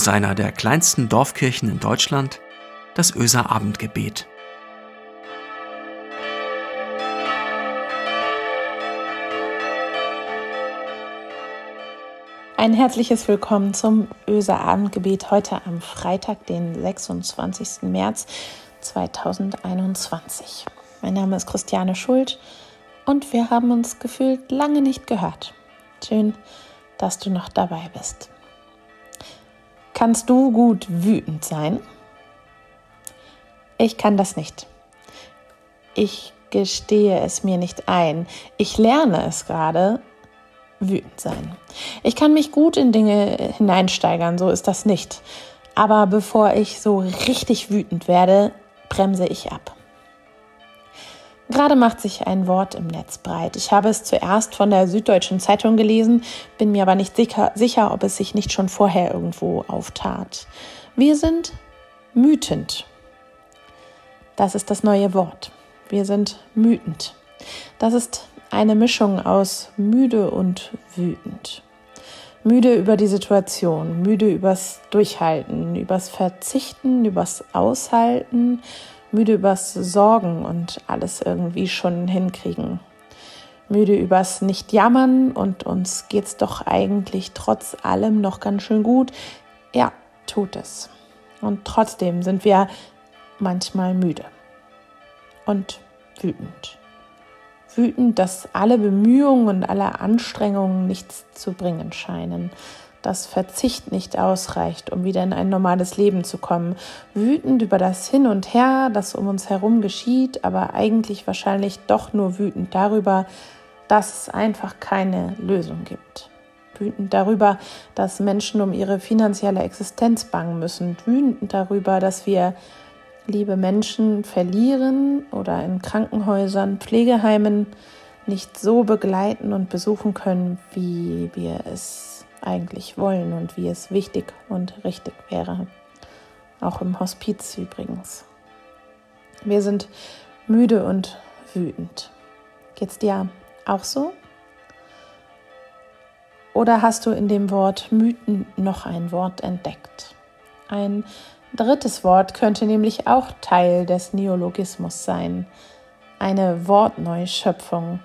aus einer der kleinsten Dorfkirchen in Deutschland, das Öser Abendgebet. Ein herzliches Willkommen zum Öser Abendgebet heute am Freitag, den 26. März 2021. Mein Name ist Christiane Schuld und wir haben uns gefühlt lange nicht gehört. Schön, dass du noch dabei bist. Kannst du gut wütend sein? Ich kann das nicht. Ich gestehe es mir nicht ein. Ich lerne es gerade, wütend sein. Ich kann mich gut in Dinge hineinsteigern, so ist das nicht. Aber bevor ich so richtig wütend werde, bremse ich ab. Gerade macht sich ein Wort im Netz breit. Ich habe es zuerst von der Süddeutschen Zeitung gelesen, bin mir aber nicht sicher, sicher, ob es sich nicht schon vorher irgendwo auftat. Wir sind mütend. Das ist das neue Wort. Wir sind mütend. Das ist eine Mischung aus müde und wütend. Müde über die Situation, müde übers Durchhalten, übers Verzichten, übers Aushalten, müde übers Sorgen und alles irgendwie schon hinkriegen. Müde übers Nicht-Jammern und uns geht's doch eigentlich trotz allem noch ganz schön gut. Ja, tut es. Und trotzdem sind wir manchmal müde und wütend wütend, dass alle Bemühungen und alle Anstrengungen nichts zu bringen scheinen, dass Verzicht nicht ausreicht, um wieder in ein normales Leben zu kommen, wütend über das Hin und Her, das um uns herum geschieht, aber eigentlich wahrscheinlich doch nur wütend darüber, dass es einfach keine Lösung gibt. Wütend darüber, dass Menschen um ihre finanzielle Existenz bangen müssen, wütend darüber, dass wir liebe Menschen verlieren oder in Krankenhäusern, Pflegeheimen nicht so begleiten und besuchen können, wie wir es eigentlich wollen und wie es wichtig und richtig wäre. Auch im Hospiz übrigens. Wir sind müde und wütend. Geht's dir auch so? Oder hast du in dem Wort Mythen noch ein Wort entdeckt? Ein Drittes Wort könnte nämlich auch Teil des Neologismus sein, eine Wortneuschöpfung.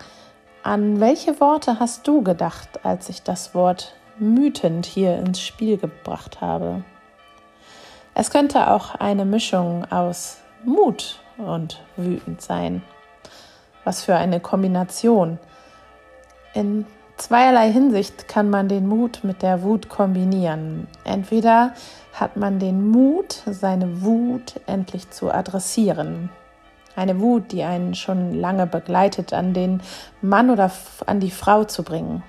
An welche Worte hast du gedacht, als ich das Wort mütend hier ins Spiel gebracht habe? Es könnte auch eine Mischung aus Mut und wütend sein. Was für eine Kombination. In zweierlei Hinsicht kann man den Mut mit der Wut kombinieren. Entweder hat man den Mut, seine Wut endlich zu adressieren. Eine Wut, die einen schon lange begleitet, an den Mann oder an die Frau zu bringen.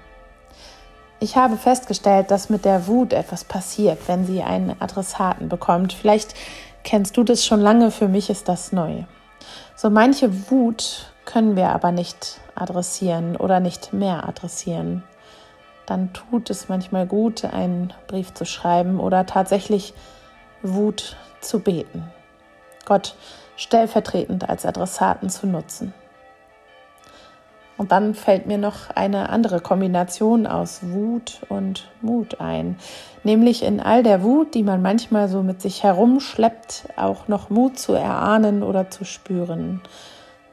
Ich habe festgestellt, dass mit der Wut etwas passiert, wenn sie einen Adressaten bekommt. Vielleicht kennst du das schon lange, für mich ist das neu. So manche Wut können wir aber nicht adressieren oder nicht mehr adressieren dann tut es manchmal gut, einen Brief zu schreiben oder tatsächlich Wut zu beten. Gott stellvertretend als Adressaten zu nutzen. Und dann fällt mir noch eine andere Kombination aus Wut und Mut ein, nämlich in all der Wut, die man manchmal so mit sich herumschleppt, auch noch Mut zu erahnen oder zu spüren.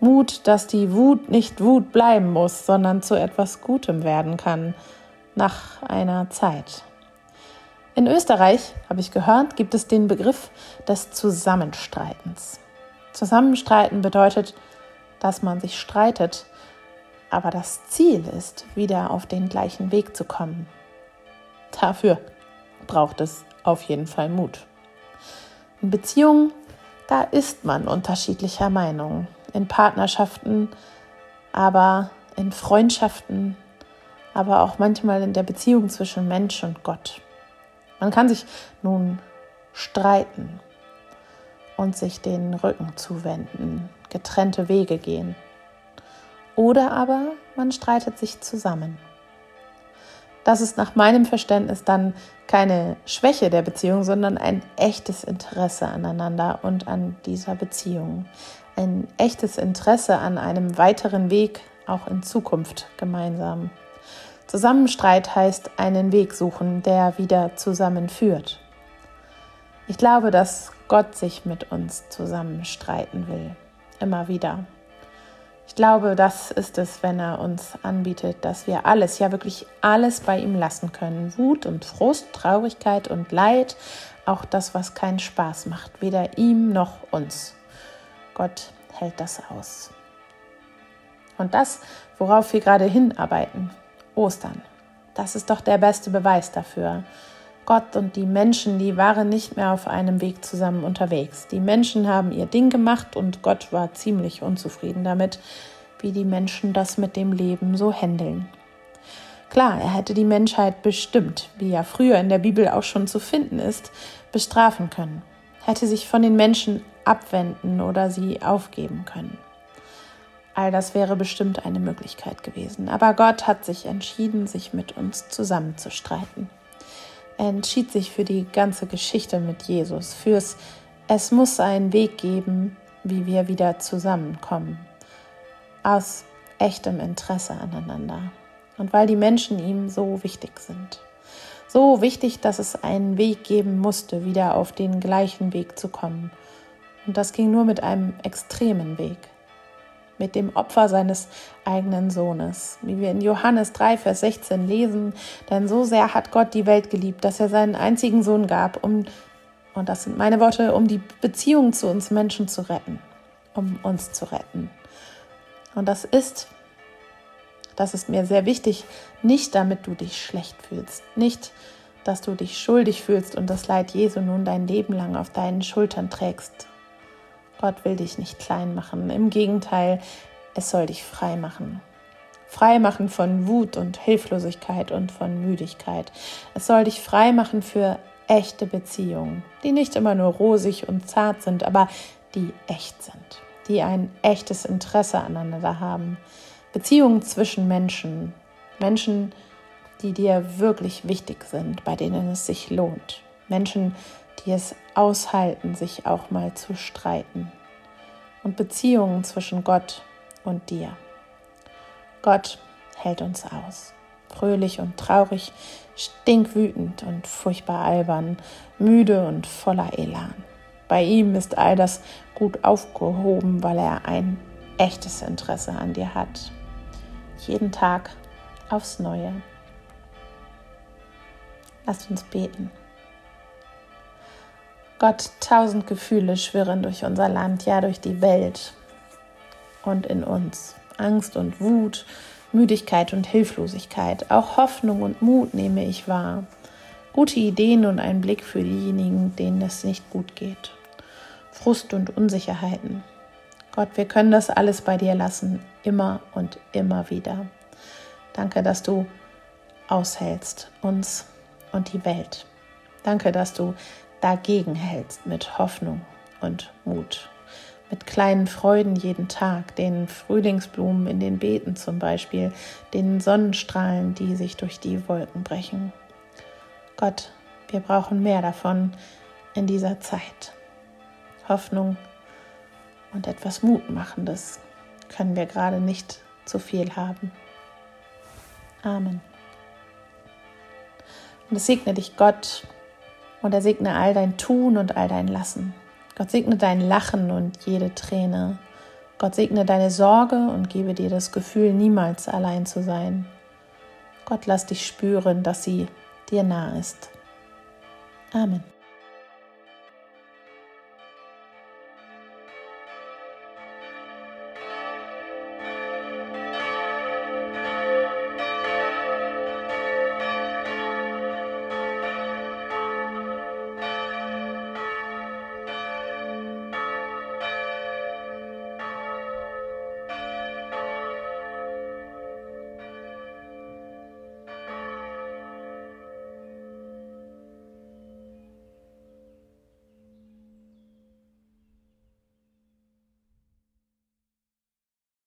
Mut, dass die Wut nicht Wut bleiben muss, sondern zu etwas Gutem werden kann, nach einer Zeit. In Österreich, habe ich gehört, gibt es den Begriff des Zusammenstreitens. Zusammenstreiten bedeutet, dass man sich streitet, aber das Ziel ist, wieder auf den gleichen Weg zu kommen. Dafür braucht es auf jeden Fall Mut. In Beziehungen, da ist man unterschiedlicher Meinung. In Partnerschaften, aber in Freundschaften, aber auch manchmal in der Beziehung zwischen Mensch und Gott. Man kann sich nun streiten und sich den Rücken zuwenden, getrennte Wege gehen. Oder aber man streitet sich zusammen. Das ist nach meinem Verständnis dann keine Schwäche der Beziehung, sondern ein echtes Interesse aneinander und an dieser Beziehung. Ein echtes Interesse an einem weiteren Weg auch in Zukunft gemeinsam. Zusammenstreit heißt einen Weg suchen, der wieder zusammenführt. Ich glaube, dass Gott sich mit uns zusammenstreiten will. Immer wieder. Ich glaube, das ist es, wenn er uns anbietet, dass wir alles, ja wirklich alles bei ihm lassen können. Wut und Frust, Traurigkeit und Leid, auch das, was keinen Spaß macht, weder ihm noch uns. Gott hält das aus. Und das, worauf wir gerade hinarbeiten, Ostern, das ist doch der beste Beweis dafür. Gott und die Menschen, die waren nicht mehr auf einem Weg zusammen unterwegs. Die Menschen haben ihr Ding gemacht und Gott war ziemlich unzufrieden damit, wie die Menschen das mit dem Leben so händeln. Klar, er hätte die Menschheit bestimmt, wie ja früher in der Bibel auch schon zu finden ist, bestrafen können, hätte sich von den Menschen abwenden oder sie aufgeben können. All das wäre bestimmt eine Möglichkeit gewesen. Aber Gott hat sich entschieden, sich mit uns zusammenzustreiten. Entschied sich für die ganze Geschichte mit Jesus, fürs Es muss einen Weg geben, wie wir wieder zusammenkommen. Aus echtem Interesse aneinander. Und weil die Menschen ihm so wichtig sind. So wichtig, dass es einen Weg geben musste, wieder auf den gleichen Weg zu kommen. Und das ging nur mit einem extremen Weg mit dem Opfer seines eigenen Sohnes. Wie wir in Johannes 3, Vers 16 lesen, denn so sehr hat Gott die Welt geliebt, dass er seinen einzigen Sohn gab, um, und das sind meine Worte, um die Beziehung zu uns Menschen zu retten, um uns zu retten. Und das ist, das ist mir sehr wichtig, nicht damit du dich schlecht fühlst, nicht, dass du dich schuldig fühlst und das Leid Jesu nun dein Leben lang auf deinen Schultern trägst Gott will dich nicht klein machen. Im Gegenteil, es soll dich frei machen. Frei machen von Wut und Hilflosigkeit und von Müdigkeit. Es soll dich frei machen für echte Beziehungen, die nicht immer nur rosig und zart sind, aber die echt sind, die ein echtes Interesse aneinander haben. Beziehungen zwischen Menschen, Menschen, die dir wirklich wichtig sind, bei denen es sich lohnt. Menschen, die es aushalten, sich auch mal zu streiten. Und Beziehungen zwischen Gott und dir. Gott hält uns aus. Fröhlich und traurig, stinkwütend und furchtbar albern, müde und voller Elan. Bei ihm ist all das gut aufgehoben, weil er ein echtes Interesse an dir hat. Jeden Tag aufs Neue. Lasst uns beten. Gott, tausend Gefühle schwirren durch unser Land, ja durch die Welt und in uns. Angst und Wut, Müdigkeit und Hilflosigkeit, auch Hoffnung und Mut nehme ich wahr. Gute Ideen und ein Blick für diejenigen, denen es nicht gut geht. Frust und Unsicherheiten. Gott, wir können das alles bei dir lassen, immer und immer wieder. Danke, dass du aushältst, uns und die Welt. Danke, dass du dagegen hältst mit Hoffnung und Mut. Mit kleinen Freuden jeden Tag, den Frühlingsblumen in den Beeten zum Beispiel, den Sonnenstrahlen, die sich durch die Wolken brechen. Gott, wir brauchen mehr davon in dieser Zeit. Hoffnung und etwas Mutmachendes können wir gerade nicht zu viel haben. Amen. Und es segne dich Gott, und er segne all dein Tun und all dein Lassen. Gott segne dein Lachen und jede Träne. Gott segne deine Sorge und gebe dir das Gefühl, niemals allein zu sein. Gott lass dich spüren, dass sie dir nah ist. Amen.